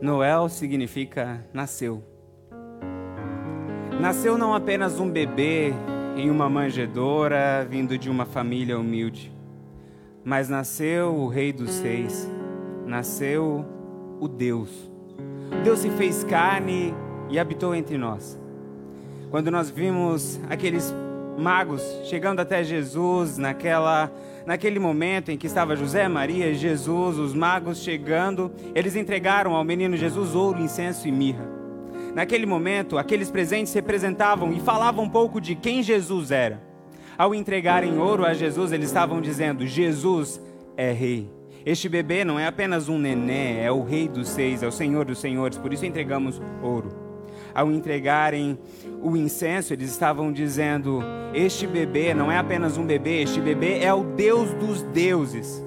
Noel significa nasceu. Nasceu não apenas um bebê em uma manjedoura vindo de uma família humilde, mas nasceu o Rei dos Seis, nasceu o Deus. Deus se fez carne e habitou entre nós. Quando nós vimos aqueles magos chegando até Jesus naquela naquele momento em que estava José, Maria, Jesus, os magos chegando, eles entregaram ao menino Jesus ouro, incenso e mirra. Naquele momento, aqueles presentes representavam e falavam um pouco de quem Jesus era. Ao entregarem ouro a Jesus, eles estavam dizendo: Jesus é rei. Este bebê não é apenas um nenê, é o rei dos seis, é o senhor dos senhores, por isso entregamos ouro. Ao entregarem o incenso, eles estavam dizendo: Este bebê não é apenas um bebê, este bebê é o Deus dos deuses.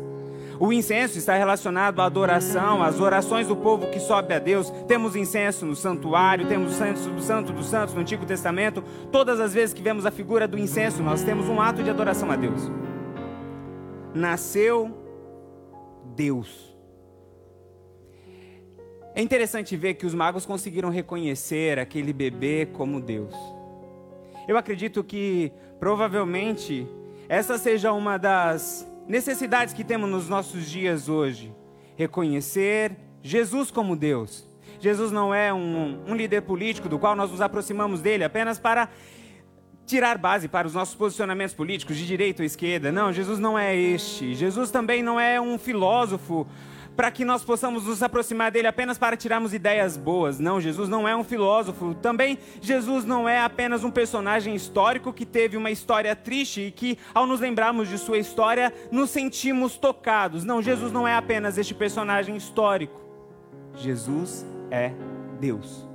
O incenso está relacionado à adoração, às orações do povo que sobe a Deus. Temos incenso no santuário, temos o santo do santo dos santos no Antigo Testamento. Todas as vezes que vemos a figura do incenso, nós temos um ato de adoração a Deus. Nasceu Deus. É interessante ver que os magos conseguiram reconhecer aquele bebê como Deus. Eu acredito que provavelmente essa seja uma das necessidades que temos nos nossos dias hoje: reconhecer Jesus como Deus. Jesus não é um, um líder político do qual nós nos aproximamos dele apenas para tirar base para os nossos posicionamentos políticos de direita ou esquerda. Não, Jesus não é este. Jesus também não é um filósofo para que nós possamos nos aproximar dele apenas para tirarmos ideias boas. Não, Jesus não é um filósofo. Também Jesus não é apenas um personagem histórico que teve uma história triste e que, ao nos lembrarmos de sua história, nos sentimos tocados. Não, Jesus não é apenas este personagem histórico. Jesus é Deus.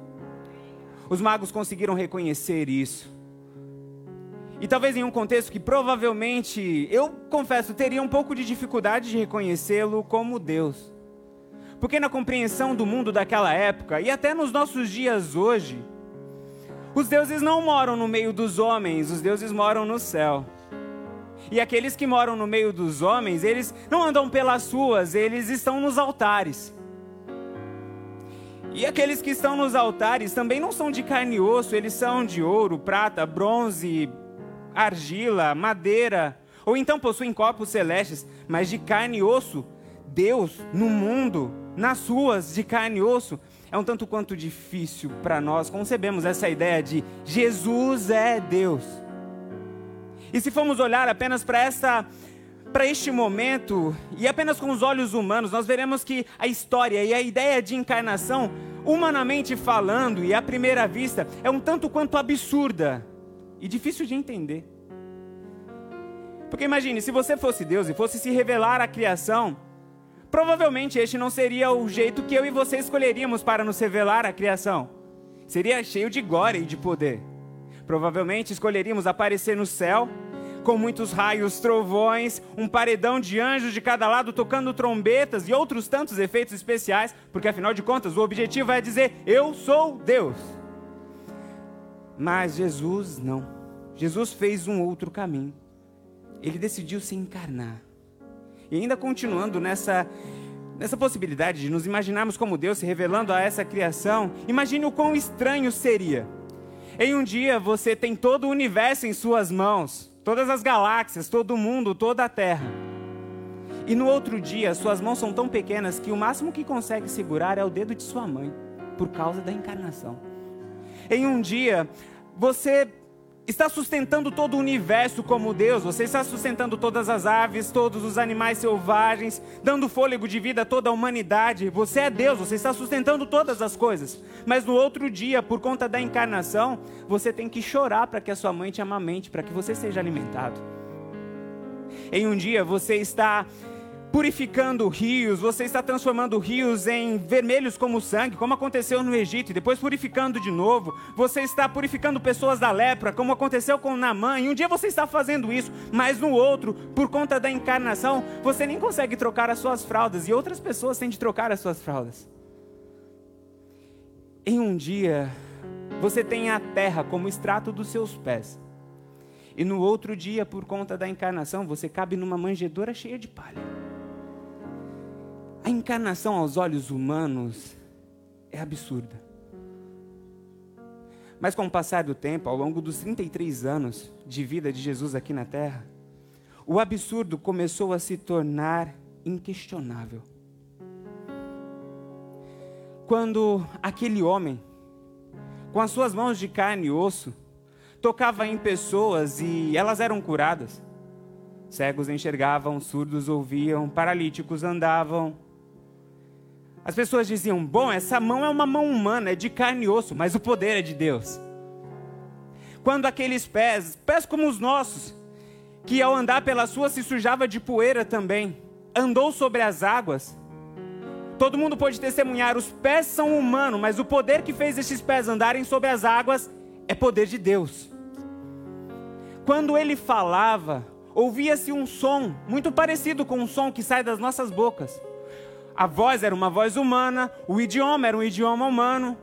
Os magos conseguiram reconhecer isso. E talvez em um contexto que provavelmente, eu confesso, teria um pouco de dificuldade de reconhecê-lo como Deus. Porque na compreensão do mundo daquela época, e até nos nossos dias hoje, os deuses não moram no meio dos homens, os deuses moram no céu. E aqueles que moram no meio dos homens, eles não andam pelas ruas, eles estão nos altares. E aqueles que estão nos altares também não são de carne e osso, eles são de ouro, prata, bronze, argila, madeira, ou então possuem corpos celestes, mas de carne e osso. Deus, no mundo, nas ruas de carne e osso, é um tanto quanto difícil para nós concebemos essa ideia de Jesus é Deus. E se formos olhar apenas para essa para este momento e apenas com os olhos humanos, nós veremos que a história e a ideia de encarnação, humanamente falando e à primeira vista, é um tanto quanto absurda e difícil de entender. Porque imagine, se você fosse Deus e fosse se revelar à criação, provavelmente este não seria o jeito que eu e você escolheríamos para nos revelar à criação. Seria cheio de glória e de poder. Provavelmente escolheríamos aparecer no céu, com muitos raios, trovões, um paredão de anjos de cada lado tocando trombetas e outros tantos efeitos especiais, porque afinal de contas o objetivo é dizer: Eu sou Deus. Mas Jesus não. Jesus fez um outro caminho. Ele decidiu se encarnar. E ainda continuando nessa nessa possibilidade de nos imaginarmos como Deus se revelando a essa criação, imagine o quão estranho seria. Em um dia você tem todo o universo em suas mãos, todas as galáxias, todo o mundo, toda a Terra. E no outro dia, suas mãos são tão pequenas que o máximo que consegue segurar é o dedo de sua mãe, por causa da encarnação. Em um dia, você está sustentando todo o universo como Deus, você está sustentando todas as aves, todos os animais selvagens, dando fôlego de vida a toda a humanidade. Você é Deus, você está sustentando todas as coisas. Mas no outro dia, por conta da encarnação, você tem que chorar para que a sua mãe te amamente, para que você seja alimentado. Em um dia, você está purificando rios, você está transformando rios em vermelhos como sangue, como aconteceu no Egito, e depois purificando de novo. Você está purificando pessoas da lepra, como aconteceu com Naamã. E um dia você está fazendo isso, mas no outro, por conta da encarnação, você nem consegue trocar as suas fraldas e outras pessoas têm de trocar as suas fraldas. Em um dia, você tem a terra como extrato dos seus pés. E no outro dia, por conta da encarnação, você cabe numa manjedoura cheia de palha. A encarnação aos olhos humanos é absurda. Mas com o passar do tempo, ao longo dos 33 anos de vida de Jesus aqui na terra, o absurdo começou a se tornar inquestionável. Quando aquele homem, com as suas mãos de carne e osso, tocava em pessoas e elas eram curadas. Cegos enxergavam, surdos ouviam, paralíticos andavam. As pessoas diziam: Bom, essa mão é uma mão humana, é de carne e osso, mas o poder é de Deus. Quando aqueles pés, pés como os nossos, que ao andar pela sua se sujava de poeira também, andou sobre as águas, todo mundo pode testemunhar: os pés são humanos, mas o poder que fez esses pés andarem sobre as águas é poder de Deus. Quando ele falava, ouvia-se um som muito parecido com o som que sai das nossas bocas. A voz era uma voz humana, o idioma era um idioma humano.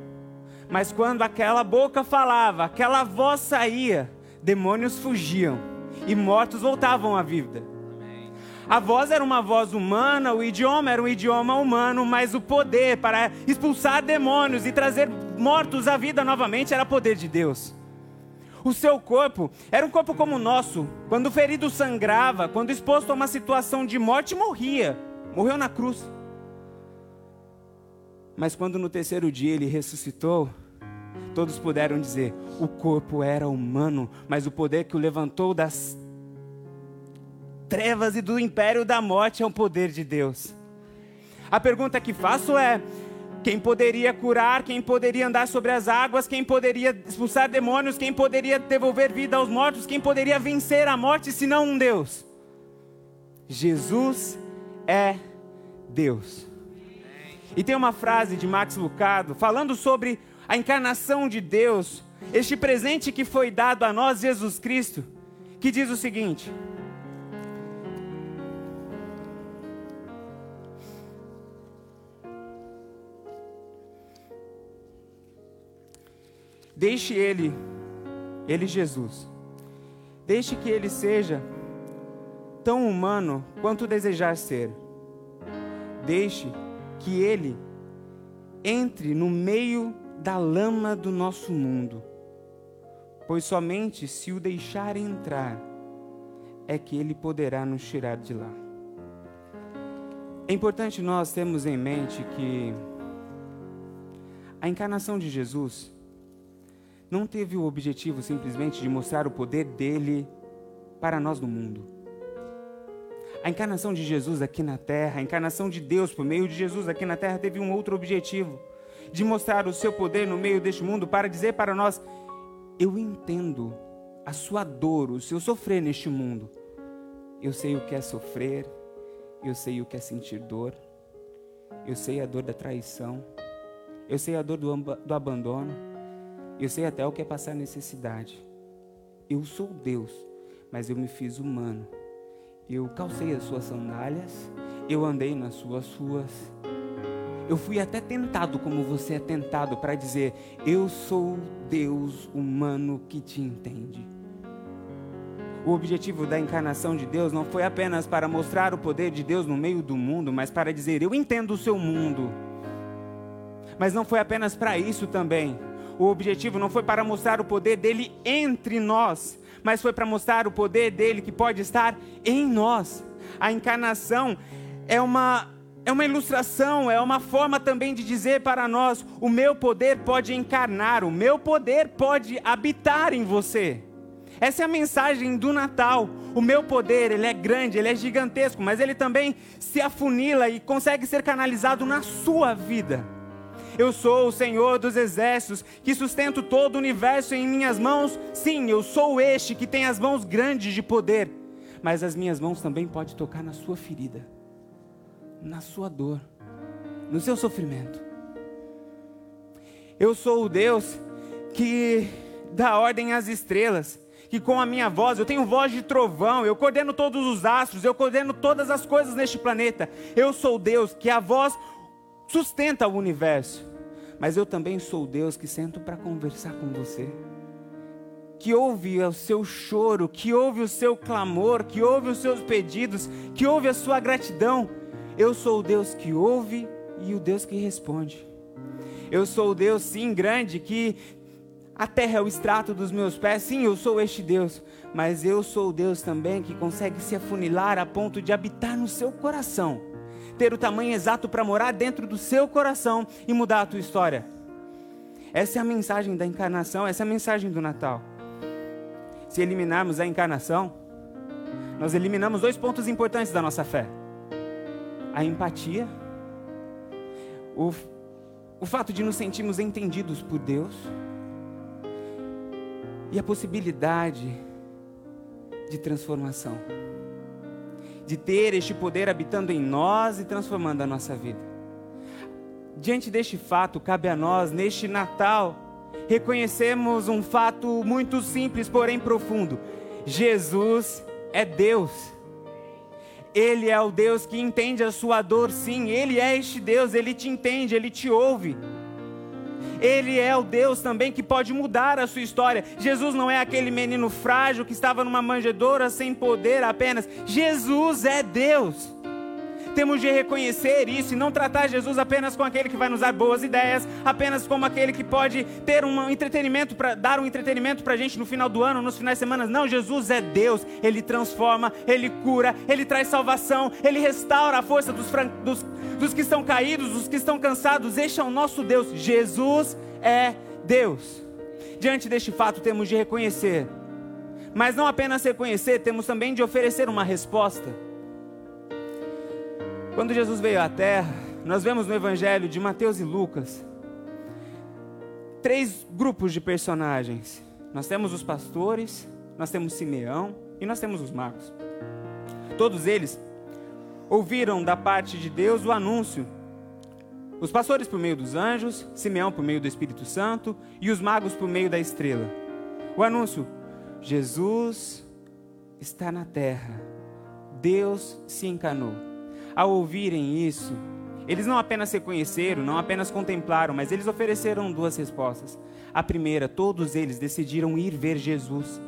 Mas quando aquela boca falava, aquela voz saía, demônios fugiam e mortos voltavam à vida. A voz era uma voz humana, o idioma era um idioma humano, mas o poder para expulsar demônios e trazer mortos à vida novamente era poder de Deus. O seu corpo era um corpo como o nosso. Quando ferido sangrava, quando exposto a uma situação de morte, morria. Morreu na cruz. Mas quando no terceiro dia ele ressuscitou, todos puderam dizer: o corpo era humano, mas o poder que o levantou das trevas e do império da morte é o poder de Deus. A pergunta que faço é: quem poderia curar, quem poderia andar sobre as águas, quem poderia expulsar demônios, quem poderia devolver vida aos mortos, quem poderia vencer a morte se não um Deus? Jesus é Deus. E tem uma frase de Max Lucado falando sobre a encarnação de Deus, este presente que foi dado a nós, Jesus Cristo, que diz o seguinte: Deixe ele, ele Jesus, deixe que ele seja tão humano quanto desejar ser. Deixe que ele entre no meio da lama do nosso mundo, pois somente se o deixar entrar é que ele poderá nos tirar de lá. É importante nós termos em mente que a encarnação de Jesus não teve o objetivo simplesmente de mostrar o poder dele para nós no mundo. A encarnação de Jesus aqui na terra, a encarnação de Deus por meio de Jesus aqui na terra teve um outro objetivo: de mostrar o seu poder no meio deste mundo para dizer para nós: eu entendo a sua dor, o seu sofrer neste mundo. Eu sei o que é sofrer, eu sei o que é sentir dor, eu sei a dor da traição, eu sei a dor do, do abandono, eu sei até o que é passar necessidade. Eu sou Deus, mas eu me fiz humano. Eu calcei as suas sandálias, eu andei nas suas ruas. Eu fui até tentado como você é tentado para dizer: Eu sou Deus humano que te entende. O objetivo da encarnação de Deus não foi apenas para mostrar o poder de Deus no meio do mundo, mas para dizer: Eu entendo o seu mundo. Mas não foi apenas para isso também o objetivo não foi para mostrar o poder dele entre nós, mas foi para mostrar o poder dele que pode estar em nós. A encarnação é uma é uma ilustração, é uma forma também de dizer para nós: o meu poder pode encarnar, o meu poder pode habitar em você. Essa é a mensagem do Natal. O meu poder, ele é grande, ele é gigantesco, mas ele também se afunila e consegue ser canalizado na sua vida. Eu sou o Senhor dos exércitos, que sustento todo o universo em minhas mãos. Sim, eu sou este que tem as mãos grandes de poder. Mas as minhas mãos também podem tocar na sua ferida, na sua dor, no seu sofrimento. Eu sou o Deus que dá ordem às estrelas, que com a minha voz, eu tenho voz de trovão, eu coordeno todos os astros, eu coordeno todas as coisas neste planeta. Eu sou Deus que a voz sustenta o universo. Mas eu também sou Deus que sento para conversar com você. Que ouve o seu choro, que ouve o seu clamor, que ouve os seus pedidos, que ouve a sua gratidão. Eu sou o Deus que ouve e o Deus que responde. Eu sou o Deus, sim, grande, que a terra é o extrato dos meus pés. Sim, eu sou este Deus. Mas eu sou o Deus também que consegue se afunilar a ponto de habitar no seu coração. Ter o tamanho exato para morar dentro do seu coração e mudar a tua história. Essa é a mensagem da encarnação, essa é a mensagem do Natal. Se eliminarmos a encarnação, nós eliminamos dois pontos importantes da nossa fé: a empatia, o, o fato de nos sentirmos entendidos por Deus e a possibilidade de transformação, de ter este poder habitando em nós e transformando a nossa vida. Diante deste fato, cabe a nós, neste Natal, reconhecemos um fato muito simples, porém profundo: Jesus é Deus. Ele é o Deus que entende a sua dor, sim. Ele é este Deus, ele te entende, ele te ouve. Ele é o Deus também que pode mudar a sua história. Jesus não é aquele menino frágil que estava numa manjedoura sem poder apenas. Jesus é Deus. Temos de reconhecer isso e não tratar Jesus apenas como aquele que vai nos dar boas ideias, apenas como aquele que pode ter um entretenimento para dar um entretenimento para a gente no final do ano, nos finais de semana. Não, Jesus é Deus. Ele transforma, ele cura, ele traz salvação, ele restaura a força dos, dos, dos que estão caídos, dos que estão cansados. Este é o nosso Deus. Jesus é Deus. Diante deste fato, temos de reconhecer, mas não apenas reconhecer, temos também de oferecer uma resposta. Quando Jesus veio à Terra, nós vemos no Evangelho de Mateus e Lucas três grupos de personagens. Nós temos os pastores, nós temos Simeão e nós temos os magos. Todos eles ouviram da parte de Deus o anúncio. Os pastores por meio dos anjos, Simeão por meio do Espírito Santo e os magos por meio da estrela. O anúncio: Jesus está na terra. Deus se encanou ao ouvirem isso, eles não apenas reconheceram, não apenas contemplaram, mas eles ofereceram duas respostas. A primeira, todos eles decidiram ir ver Jesus.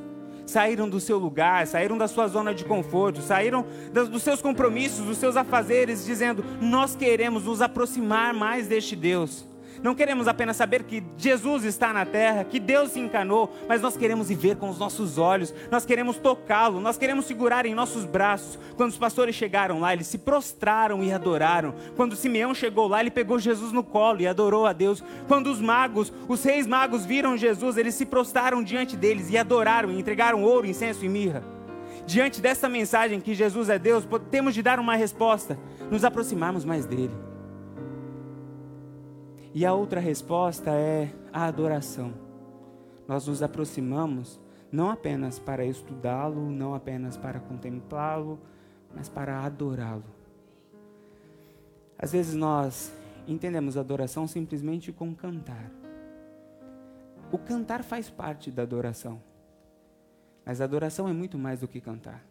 Saíram do seu lugar, saíram da sua zona de conforto, saíram dos seus compromissos, dos seus afazeres, dizendo: Nós queremos nos aproximar mais deste Deus. Não queremos apenas saber que Jesus está na terra, que Deus se encanou, mas nós queremos ir ver com os nossos olhos, nós queremos tocá-lo, nós queremos segurar em nossos braços. Quando os pastores chegaram lá, eles se prostraram e adoraram. Quando Simeão chegou lá, ele pegou Jesus no colo e adorou a Deus. Quando os magos, os reis magos viram Jesus, eles se prostraram diante deles e adoraram e entregaram ouro, incenso e mirra. Diante dessa mensagem que Jesus é Deus, temos de dar uma resposta, nos aproximarmos mais dele. E a outra resposta é a adoração. Nós nos aproximamos não apenas para estudá-lo, não apenas para contemplá-lo, mas para adorá-lo. Às vezes nós entendemos adoração simplesmente com cantar. O cantar faz parte da adoração. Mas a adoração é muito mais do que cantar.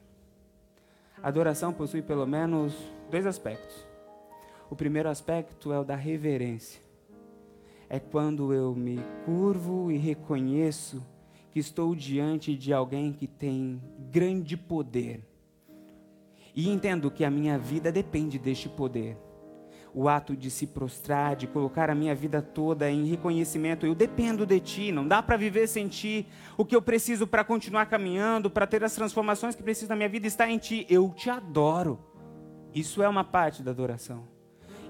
A adoração possui pelo menos dois aspectos. O primeiro aspecto é o da reverência é quando eu me curvo e reconheço que estou diante de alguém que tem grande poder. E entendo que a minha vida depende deste poder. O ato de se prostrar, de colocar a minha vida toda em reconhecimento, eu dependo de ti, não dá para viver sem ti. O que eu preciso para continuar caminhando, para ter as transformações que preciso na minha vida está em ti. Eu te adoro. Isso é uma parte da adoração.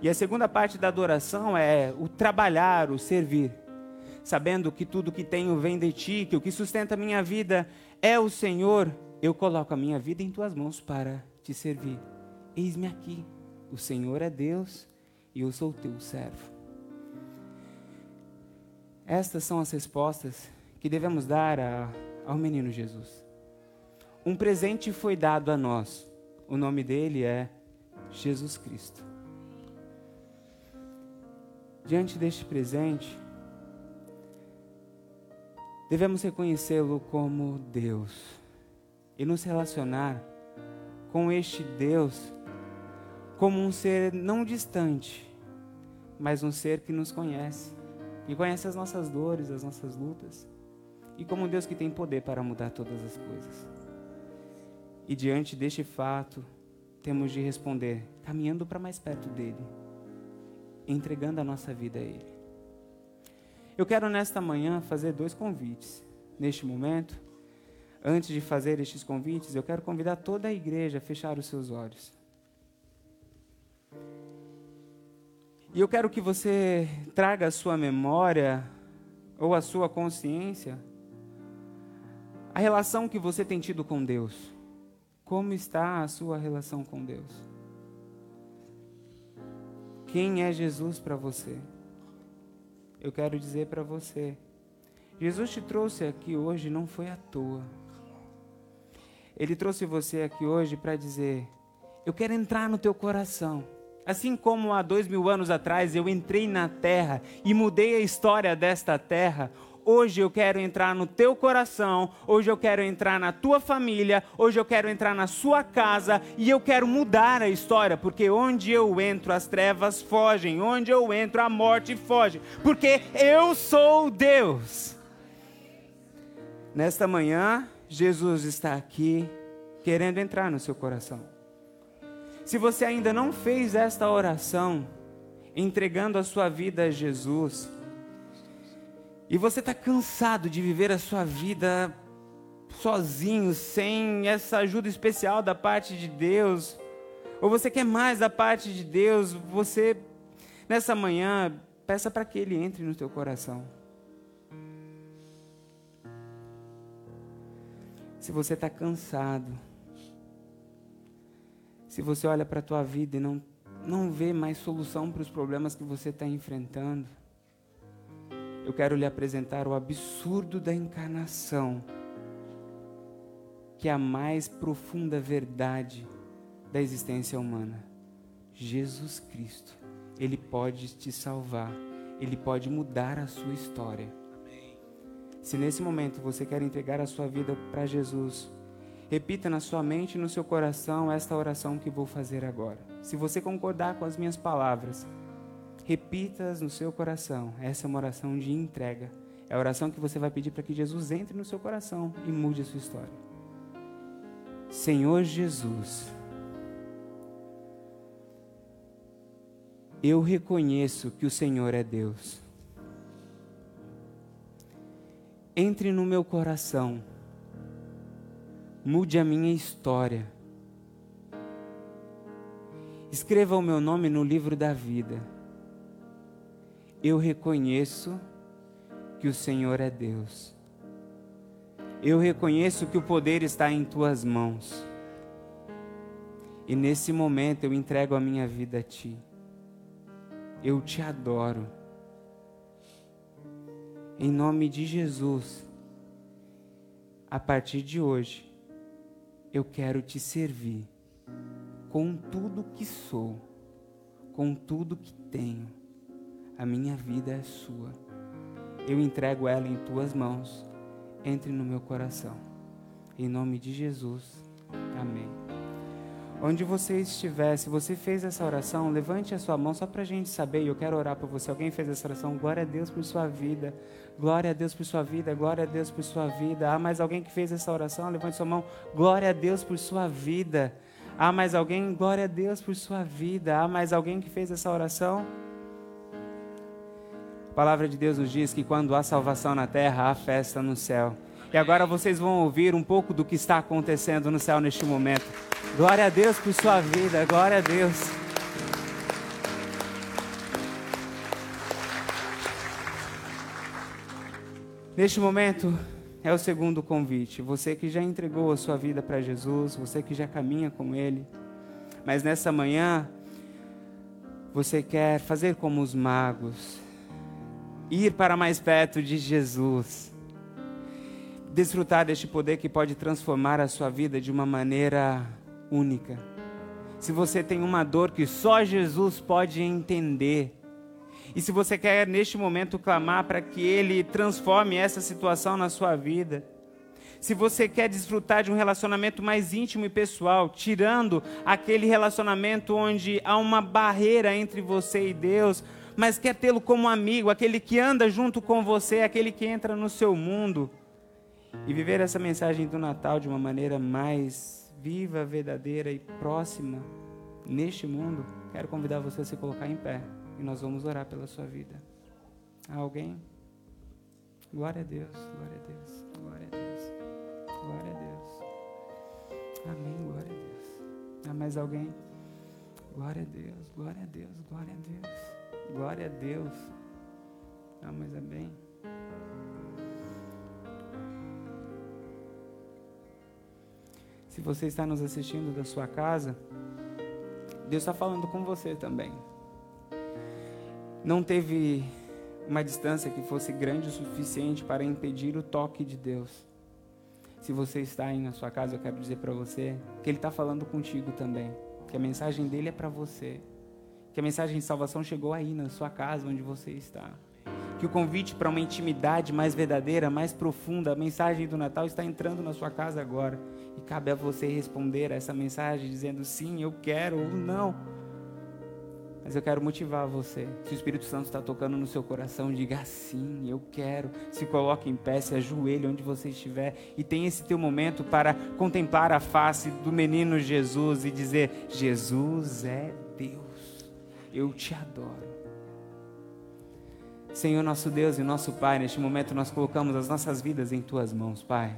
E a segunda parte da adoração é o trabalhar, o servir. Sabendo que tudo que tenho vem de ti, que o que sustenta a minha vida é o Senhor, eu coloco a minha vida em tuas mãos para te servir. Eis-me aqui. O Senhor é Deus e eu sou teu servo. Estas são as respostas que devemos dar a, ao menino Jesus. Um presente foi dado a nós. O nome dele é Jesus Cristo. Diante deste presente, devemos reconhecê-lo como Deus e nos relacionar com este Deus como um ser não distante, mas um ser que nos conhece e conhece as nossas dores, as nossas lutas, e como um Deus que tem poder para mudar todas as coisas. E diante deste fato, temos de responder caminhando para mais perto dele entregando a nossa vida a Ele. Eu quero nesta manhã fazer dois convites. Neste momento, antes de fazer estes convites, eu quero convidar toda a igreja a fechar os seus olhos. E eu quero que você traga a sua memória ou a sua consciência a relação que você tem tido com Deus. Como está a sua relação com Deus? Quem é Jesus para você? Eu quero dizer para você, Jesus te trouxe aqui hoje não foi à toa. Ele trouxe você aqui hoje para dizer: Eu quero entrar no teu coração. Assim como há dois mil anos atrás eu entrei na terra e mudei a história desta terra, hoje eu quero entrar no teu coração, hoje eu quero entrar na tua família, hoje eu quero entrar na sua casa e eu quero mudar a história, porque onde eu entro as trevas fogem, onde eu entro a morte foge, porque eu sou Deus. Nesta manhã, Jesus está aqui querendo entrar no seu coração. Se você ainda não fez esta oração, entregando a sua vida a Jesus, e você está cansado de viver a sua vida sozinho, sem essa ajuda especial da parte de Deus, ou você quer mais da parte de Deus, você, nessa manhã, peça para que Ele entre no teu coração. Se você está cansado, se você olha para a tua vida e não, não vê mais solução para os problemas que você está enfrentando, eu quero lhe apresentar o absurdo da encarnação, que é a mais profunda verdade da existência humana. Jesus Cristo, Ele pode te salvar, Ele pode mudar a sua história. Se nesse momento você quer entregar a sua vida para Jesus, Repita na sua mente e no seu coração esta oração que vou fazer agora. Se você concordar com as minhas palavras, repita-as no seu coração. Essa é uma oração de entrega. É a oração que você vai pedir para que Jesus entre no seu coração e mude a sua história. Senhor Jesus, eu reconheço que o Senhor é Deus. Entre no meu coração mude a minha história. Escreva o meu nome no livro da vida. Eu reconheço que o Senhor é Deus. Eu reconheço que o poder está em tuas mãos. E nesse momento eu entrego a minha vida a ti. Eu te adoro. Em nome de Jesus, a partir de hoje, eu quero te servir com tudo que sou, com tudo que tenho. A minha vida é sua. Eu entrego ela em tuas mãos. Entre no meu coração. Em nome de Jesus. Amém. Onde você estiver, se você fez essa oração, levante a sua mão só para a gente saber. Eu quero orar por você. Alguém fez essa oração? Glória a Deus por sua vida. Glória a Deus por sua vida. Glória a Deus por sua vida. Há mais alguém que fez essa oração? Levante sua mão. Glória a Deus por sua vida. Há mais alguém? Glória a Deus por sua vida. Há mais alguém que fez essa oração? A palavra de Deus nos diz que quando há salvação na terra, há festa no céu. E agora vocês vão ouvir um pouco do que está acontecendo no céu neste momento. Glória a Deus por sua vida, glória a Deus. Neste momento é o segundo convite. Você que já entregou a sua vida para Jesus, você que já caminha com Ele, mas nessa manhã você quer fazer como os magos, ir para mais perto de Jesus desfrutar deste poder que pode transformar a sua vida de uma maneira única. Se você tem uma dor que só Jesus pode entender, e se você quer neste momento clamar para que Ele transforme essa situação na sua vida, se você quer desfrutar de um relacionamento mais íntimo e pessoal, tirando aquele relacionamento onde há uma barreira entre você e Deus, mas quer tê-lo como amigo, aquele que anda junto com você, aquele que entra no seu mundo e viver essa mensagem do Natal de uma maneira mais viva, verdadeira e próxima neste mundo, quero convidar você a se colocar em pé e nós vamos orar pela sua vida. Há alguém? Glória a Deus, glória a Deus, glória a Deus, glória a Deus. Amém, glória a Deus. Há mais alguém? Glória a Deus, glória a Deus, glória a Deus, glória a Deus. Há mais alguém? Se você está nos assistindo da sua casa, Deus está falando com você também. Não teve uma distância que fosse grande o suficiente para impedir o toque de Deus. Se você está aí na sua casa, eu quero dizer para você que Ele está falando contigo também. Que a mensagem dele é para você. Que a mensagem de salvação chegou aí na sua casa, onde você está. Que o convite para uma intimidade mais verdadeira, mais profunda, a mensagem do Natal está entrando na sua casa agora. E cabe a você responder a essa mensagem dizendo sim, eu quero ou não. Mas eu quero motivar você. Se o Espírito Santo está tocando no seu coração, diga sim, eu quero. Se coloque em pé, se ajoelhe onde você estiver e tenha esse teu momento para contemplar a face do menino Jesus e dizer: Jesus é Deus. Eu te adoro. Senhor nosso Deus e nosso Pai, neste momento nós colocamos as nossas vidas em tuas mãos, Pai.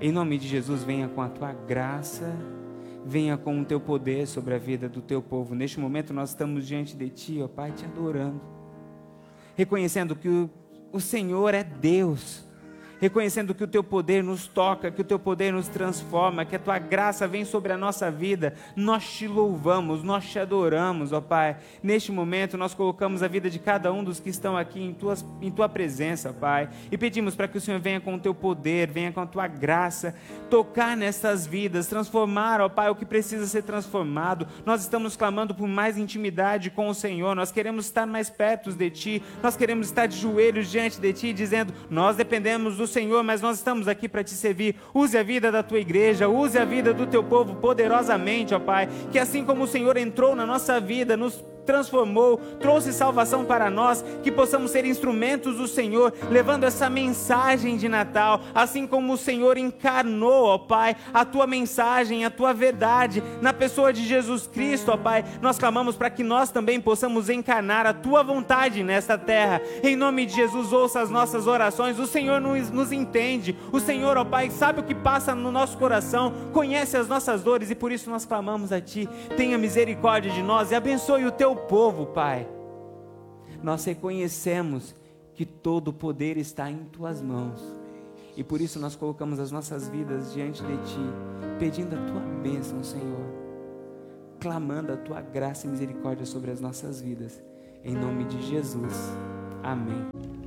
Em nome de Jesus, venha com a tua graça venha com o teu poder sobre a vida do teu povo. Neste momento nós estamos diante de ti, ó Pai, te adorando, reconhecendo que o, o Senhor é Deus reconhecendo que o teu poder nos toca, que o teu poder nos transforma, que a tua graça vem sobre a nossa vida. Nós te louvamos, nós te adoramos, ó Pai. Neste momento, nós colocamos a vida de cada um dos que estão aqui em, tuas, em tua presença, Pai, e pedimos para que o Senhor venha com o teu poder, venha com a tua graça, tocar nessas vidas, transformar, ó Pai, o que precisa ser transformado. Nós estamos clamando por mais intimidade com o Senhor, nós queremos estar mais perto de Ti, nós queremos estar de joelhos diante de Ti, dizendo: Nós dependemos do Senhor, mas nós estamos aqui para te servir. Use a vida da tua igreja, use a vida do teu povo poderosamente, ó Pai. Que assim como o Senhor entrou na nossa vida, nos transformou, trouxe salvação para nós, que possamos ser instrumentos do Senhor, levando essa mensagem de Natal, assim como o Senhor encarnou, ó Pai, a tua mensagem, a tua verdade na pessoa de Jesus Cristo, ó Pai. Nós clamamos para que nós também possamos encarnar a tua vontade nesta terra. Em nome de Jesus, ouça as nossas orações. O Senhor nos, nos entende. O Senhor, ó Pai, sabe o que passa no nosso coração, conhece as nossas dores e por isso nós clamamos a ti. Tenha misericórdia de nós e abençoe o teu teu povo, Pai. Nós reconhecemos que todo o poder está em tuas mãos. E por isso nós colocamos as nossas vidas diante de ti, pedindo a tua bênção, Senhor. Clamando a tua graça e misericórdia sobre as nossas vidas. Em nome de Jesus. Amém.